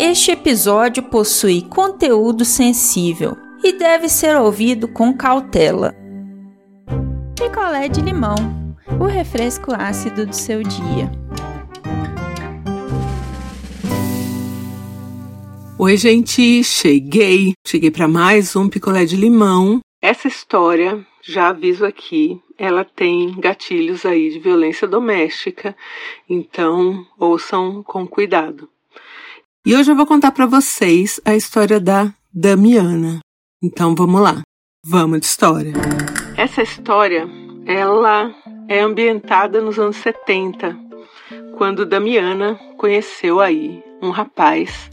Este episódio possui conteúdo sensível e deve ser ouvido com cautela. Picolé de limão o refresco ácido do seu dia. Oi, gente, cheguei. Cheguei para mais um picolé de limão. Essa história, já aviso aqui, ela tem gatilhos aí de violência doméstica, então ouçam com cuidado. E hoje eu vou contar para vocês a história da Damiana. Então vamos lá. Vamos de história. Essa história, ela é ambientada nos anos 70, quando Damiana conheceu aí um rapaz.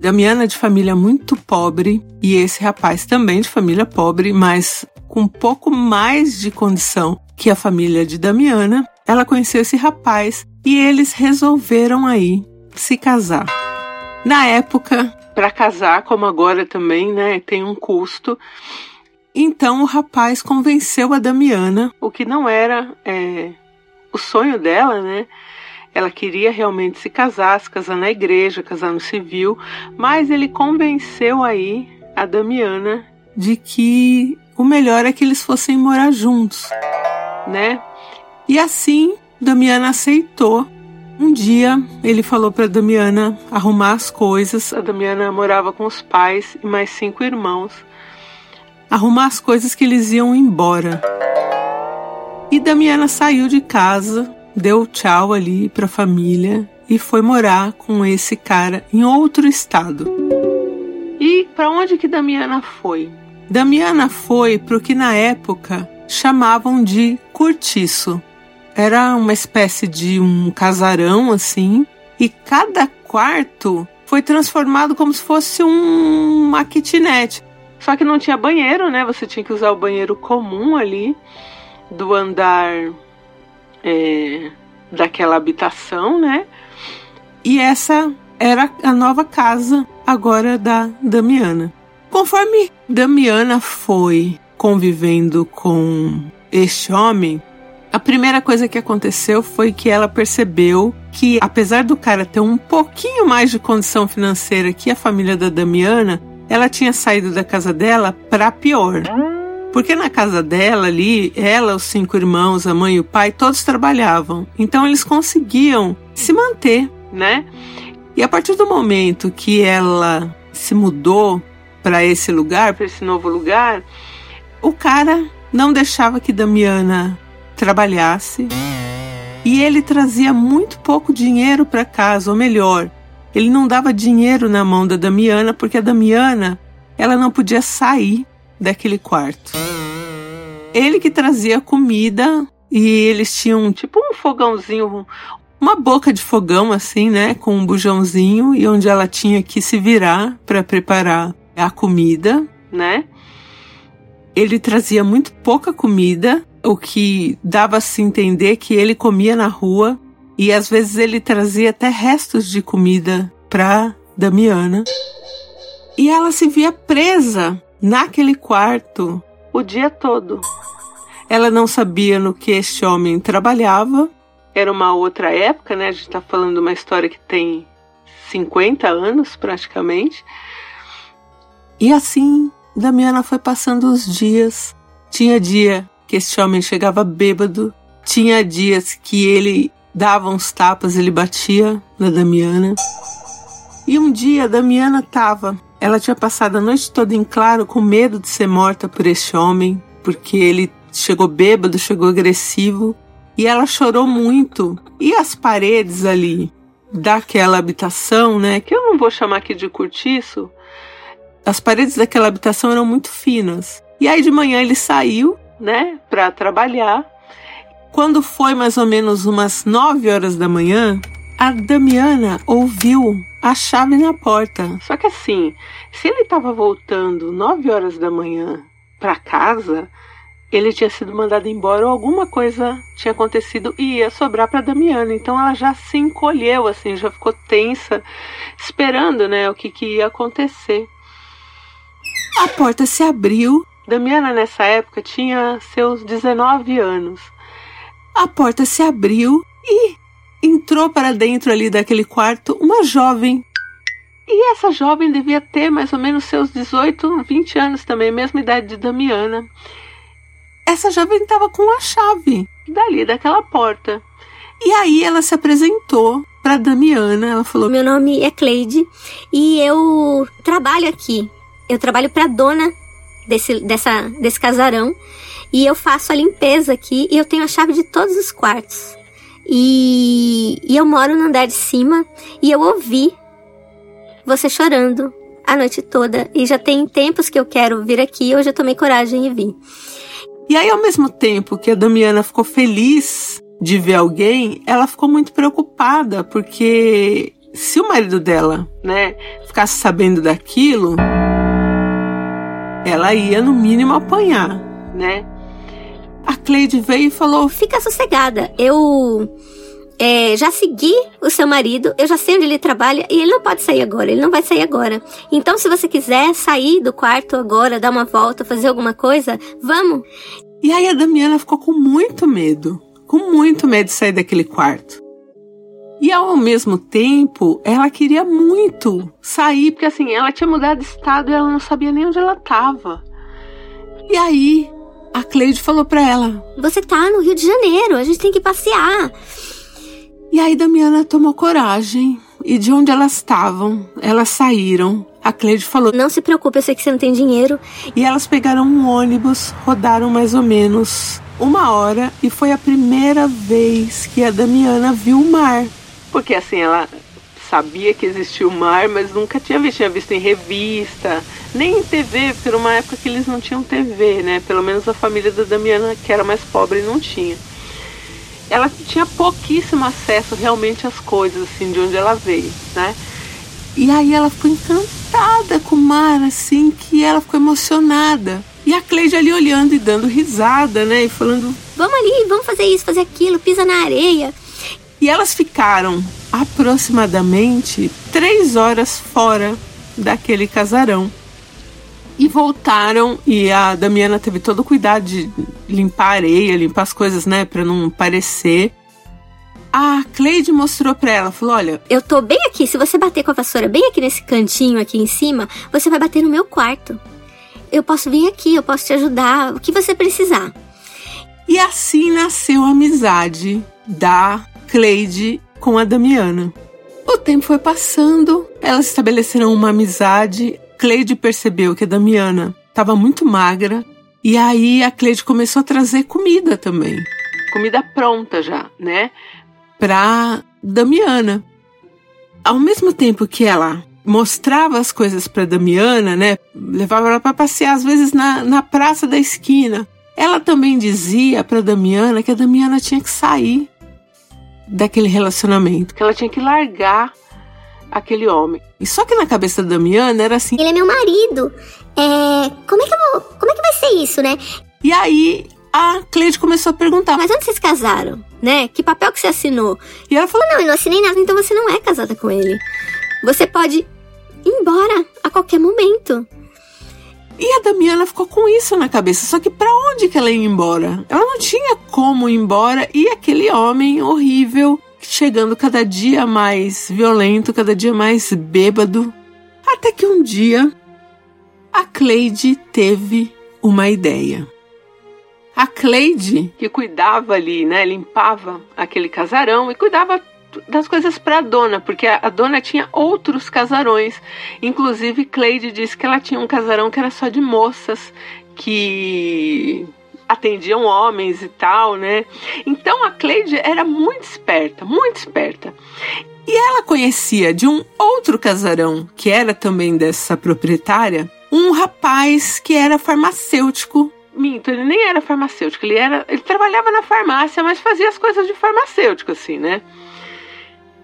Damiana é de família muito pobre e esse rapaz também de família pobre, mas com um pouco mais de condição que a família de Damiana. Ela conheceu esse rapaz e eles resolveram aí se casar. Na época, para casar, como agora também, né, tem um custo. Então o rapaz convenceu a Damiana, o que não era é, o sonho dela, né? Ela queria realmente se casar, se casar na igreja, casar no civil, mas ele convenceu aí a Damiana de que o melhor é que eles fossem morar juntos, né? E assim Damiana aceitou um dia ele falou para Damiana arrumar as coisas. A Damiana morava com os pais e mais cinco irmãos. Arrumar as coisas que eles iam embora. E Damiana saiu de casa, deu tchau ali para a família e foi morar com esse cara em outro estado. E para onde que Damiana foi? Damiana foi para o que na época chamavam de cortiço. Era uma espécie de um casarão assim, e cada quarto foi transformado como se fosse um, uma kitnet. Só que não tinha banheiro, né? Você tinha que usar o banheiro comum ali do andar é, daquela habitação, né? E essa era a nova casa agora da Damiana. Conforme Damiana foi convivendo com este homem, a primeira coisa que aconteceu foi que ela percebeu que, apesar do cara ter um pouquinho mais de condição financeira que a família da Damiana, ela tinha saído da casa dela para pior. Porque na casa dela ali, ela, os cinco irmãos, a mãe e o pai, todos trabalhavam. Então eles conseguiam se manter, né? E a partir do momento que ela se mudou para esse lugar, para esse novo lugar, o cara não deixava que Damiana trabalhasse e ele trazia muito pouco dinheiro para casa, ou melhor, ele não dava dinheiro na mão da Damiana porque a Damiana ela não podia sair daquele quarto. Ele que trazia comida e eles tinham tipo um fogãozinho, uma boca de fogão assim, né, com um bujãozinho e onde ela tinha que se virar para preparar a comida, né? Ele trazia muito pouca comida o que dava a se entender que ele comia na rua e às vezes ele trazia até restos de comida para Damiana. E ela se via presa naquele quarto o dia todo. Ela não sabia no que este homem trabalhava. Era uma outra época, né? A gente está falando de uma história que tem 50 anos praticamente. E assim, Damiana foi passando os dias. Tinha dia que esse homem chegava bêbado. Tinha dias que ele dava uns tapas, ele batia na Damiana. E um dia a Damiana tava. Ela tinha passado a noite toda em claro com medo de ser morta por esse homem, porque ele chegou bêbado, chegou agressivo. E ela chorou muito. E as paredes ali daquela habitação, né, que eu não vou chamar aqui de cortiço, as paredes daquela habitação eram muito finas. E aí de manhã ele saiu né, para trabalhar. Quando foi mais ou menos umas 9 horas da manhã, a Damiana ouviu a chave na porta. Só que assim, se ele estava voltando 9 horas da manhã para casa, ele tinha sido mandado embora ou alguma coisa tinha acontecido e ia sobrar para Damiana. Então ela já se encolheu assim, já ficou tensa, esperando, né, o que, que ia acontecer. A porta se abriu Damiana, nessa época, tinha seus 19 anos. A porta se abriu e entrou para dentro ali daquele quarto uma jovem E essa jovem devia ter mais ou menos seus 18, 20 anos também, mesma idade de Damiana. Essa jovem estava com a chave dali daquela porta. E aí ela se apresentou para Damiana. Ela falou: Meu nome é Cleide e eu trabalho aqui. Eu trabalho para dona desse, dessa, desse casarão e eu faço a limpeza aqui e eu tenho a chave de todos os quartos. E, e eu moro no andar de cima e eu ouvi você chorando a noite toda. E já tem tempos que eu quero vir aqui, hoje eu tomei coragem e vim. E aí, ao mesmo tempo que a Damiana ficou feliz de ver alguém, ela ficou muito preocupada, porque se o marido dela, né, ficasse sabendo daquilo, ela ia no mínimo apanhar, né? A Cleide veio e falou: Fica sossegada, eu é, já segui o seu marido, eu já sei onde ele trabalha e ele não pode sair agora, ele não vai sair agora. Então, se você quiser sair do quarto agora, dar uma volta, fazer alguma coisa, vamos. E aí a Damiana ficou com muito medo, com muito medo de sair daquele quarto. E ao mesmo tempo, ela queria muito sair, porque assim, ela tinha mudado de estado e ela não sabia nem onde ela estava. E aí, a Cleide falou para ela: Você tá no Rio de Janeiro, a gente tem que passear. E aí Damiana tomou coragem e de onde elas estavam, elas saíram. A Cleide falou: Não se preocupe, eu sei que você não tem dinheiro. E elas pegaram um ônibus, rodaram mais ou menos uma hora e foi a primeira vez que a Damiana viu o mar. Porque assim, ela sabia que existia o mar, mas nunca tinha visto, tinha visto em revista, nem em TV, porque era uma época que eles não tinham TV, né? Pelo menos a família da Damiana, que era mais pobre, não tinha ela tinha pouquíssimo acesso realmente às coisas, assim, de onde ela veio, né? E aí ela ficou encantada com o mar, assim, que ela ficou emocionada. E a Cleide ali olhando e dando risada, né? E falando: Vamos ali, vamos fazer isso, fazer aquilo, pisa na areia. E elas ficaram aproximadamente três horas fora daquele casarão e voltaram e a Damiana teve todo o cuidado de limpar a areia, limpar as coisas, né, para não parecer. A Cleide mostrou para ela, falou: "Olha, eu tô bem aqui, se você bater com a vassoura bem aqui nesse cantinho aqui em cima, você vai bater no meu quarto. Eu posso vir aqui, eu posso te ajudar, o que você precisar." E assim nasceu a amizade da Cleide com a Damiana. O tempo foi passando, elas estabeleceram uma amizade. Cleide percebeu que a Damiana estava muito magra e aí a Cleide começou a trazer comida também. Comida pronta já, né? Pra Damiana. Ao mesmo tempo que ela mostrava as coisas para Damiana, né? Levava ela para passear às vezes na, na praça da esquina. Ela também dizia para Damiana que a Damiana tinha que sair daquele relacionamento, que ela tinha que largar aquele homem. E só que na cabeça da Damiana era assim: Ele é meu marido. É. Como é que eu vou. Como é que vai ser isso, né? E aí a Cleide começou a perguntar: Mas onde vocês casaram? Né? Que papel que você assinou? E ela falou: Não, eu não assinei nada, então você não é casada com ele. Você pode ir embora a qualquer momento. E a Damiana ficou com isso na cabeça. Só que para onde que ela ia embora? Ela não tinha como ir embora e aquele homem horrível chegando cada dia mais violento, cada dia mais bêbado, até que um dia a Cleide teve uma ideia. A Cleide, que cuidava ali, né, limpava aquele casarão e cuidava das coisas para a dona, porque a, dona tinha outros casarões. Inclusive, Cleide disse que ela tinha um casarão que era só de moças que atendiam homens e tal, né? Então a Cleide era muito esperta, muito esperta. E ela conhecia de um outro casarão, que era também dessa proprietária, um rapaz que era farmacêutico. Minto, ele nem era farmacêutico, ele era, ele trabalhava na farmácia, mas fazia as coisas de farmacêutico assim, né?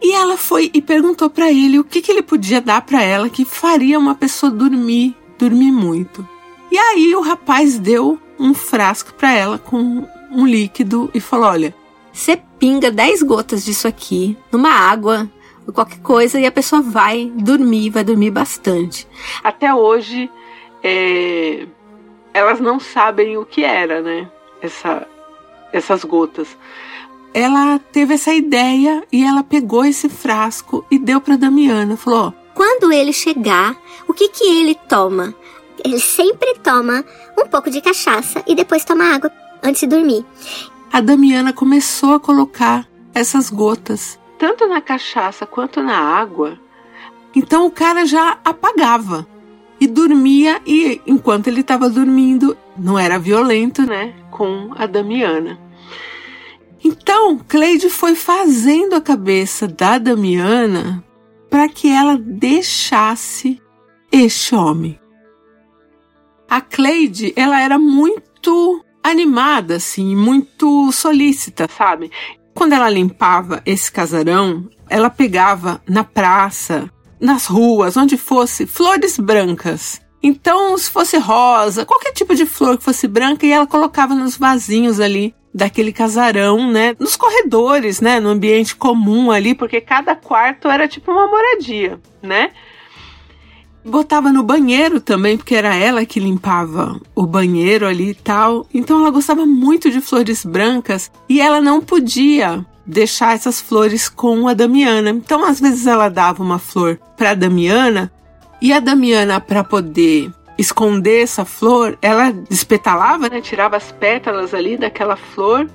E ela foi e perguntou para ele o que, que ele podia dar para ela que faria uma pessoa dormir, dormir muito. E aí o rapaz deu um frasco para ela com um líquido e falou: Olha, você pinga 10 gotas disso aqui numa água ou qualquer coisa e a pessoa vai dormir, vai dormir bastante. Até hoje, é, elas não sabem o que era, né? Essa, essas gotas. Ela teve essa ideia e ela pegou esse frasco e deu para Damiana. Falou: quando ele chegar, o que que ele toma? Ele sempre toma um pouco de cachaça e depois toma água antes de dormir. A Damiana começou a colocar essas gotas, tanto na cachaça quanto na água. Então o cara já apagava e dormia e enquanto ele estava dormindo, não era violento, né, com a Damiana. Então, Cleide foi fazendo a cabeça da Damiana para que ela deixasse este homem. A Cleide, ela era muito animada, assim, muito solícita, sabe? Quando ela limpava esse casarão, ela pegava na praça, nas ruas, onde fosse, flores brancas. Então, se fosse rosa, qualquer tipo de flor que fosse branca, e ela colocava nos vasinhos ali daquele casarão, né? Nos corredores, né? No ambiente comum ali, porque cada quarto era tipo uma moradia, né? Botava no banheiro também, porque era ela que limpava o banheiro ali e tal. Então ela gostava muito de flores brancas e ela não podia deixar essas flores com a Damiana. Então às vezes ela dava uma flor para a Damiana e a Damiana para poder esconder essa flor, ela despetalava, né, tirava as pétalas ali daquela flor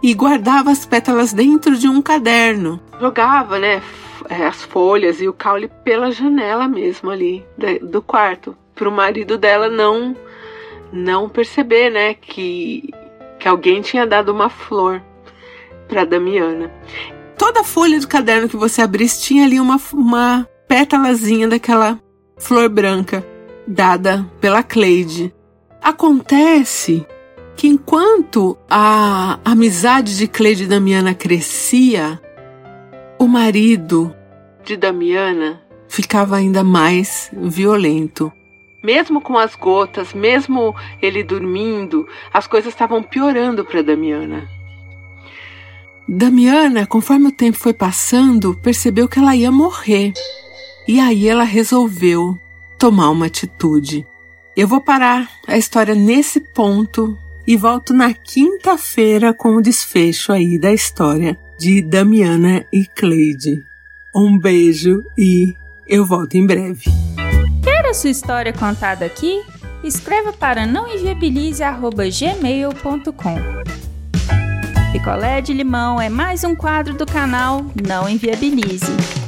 e guardava as pétalas dentro de um caderno. Jogava, né, é, as folhas e o caule pela janela mesmo ali do quarto, para o marido dela não não perceber, né, que que alguém tinha dado uma flor para Damiana. Toda folha do caderno que você abrisse tinha ali uma, uma pétalazinha daquela flor branca dada pela Cleide. Acontece que enquanto a amizade de Cleide e Damiana crescia, o marido de Damiana ficava ainda mais violento. Mesmo com as gotas, mesmo ele dormindo, as coisas estavam piorando para Damiana. Damiana, conforme o tempo foi passando, percebeu que ela ia morrer. E aí ela resolveu tomar uma atitude. Eu vou parar a história nesse ponto e volto na quinta-feira com o desfecho aí da história de Damiana e Cleide. Um beijo e eu volto em breve. Quer a sua história contada aqui? Escreva para nãoenviabilize.gmail.com Picolé de limão é mais um quadro do canal Não Enviabilize.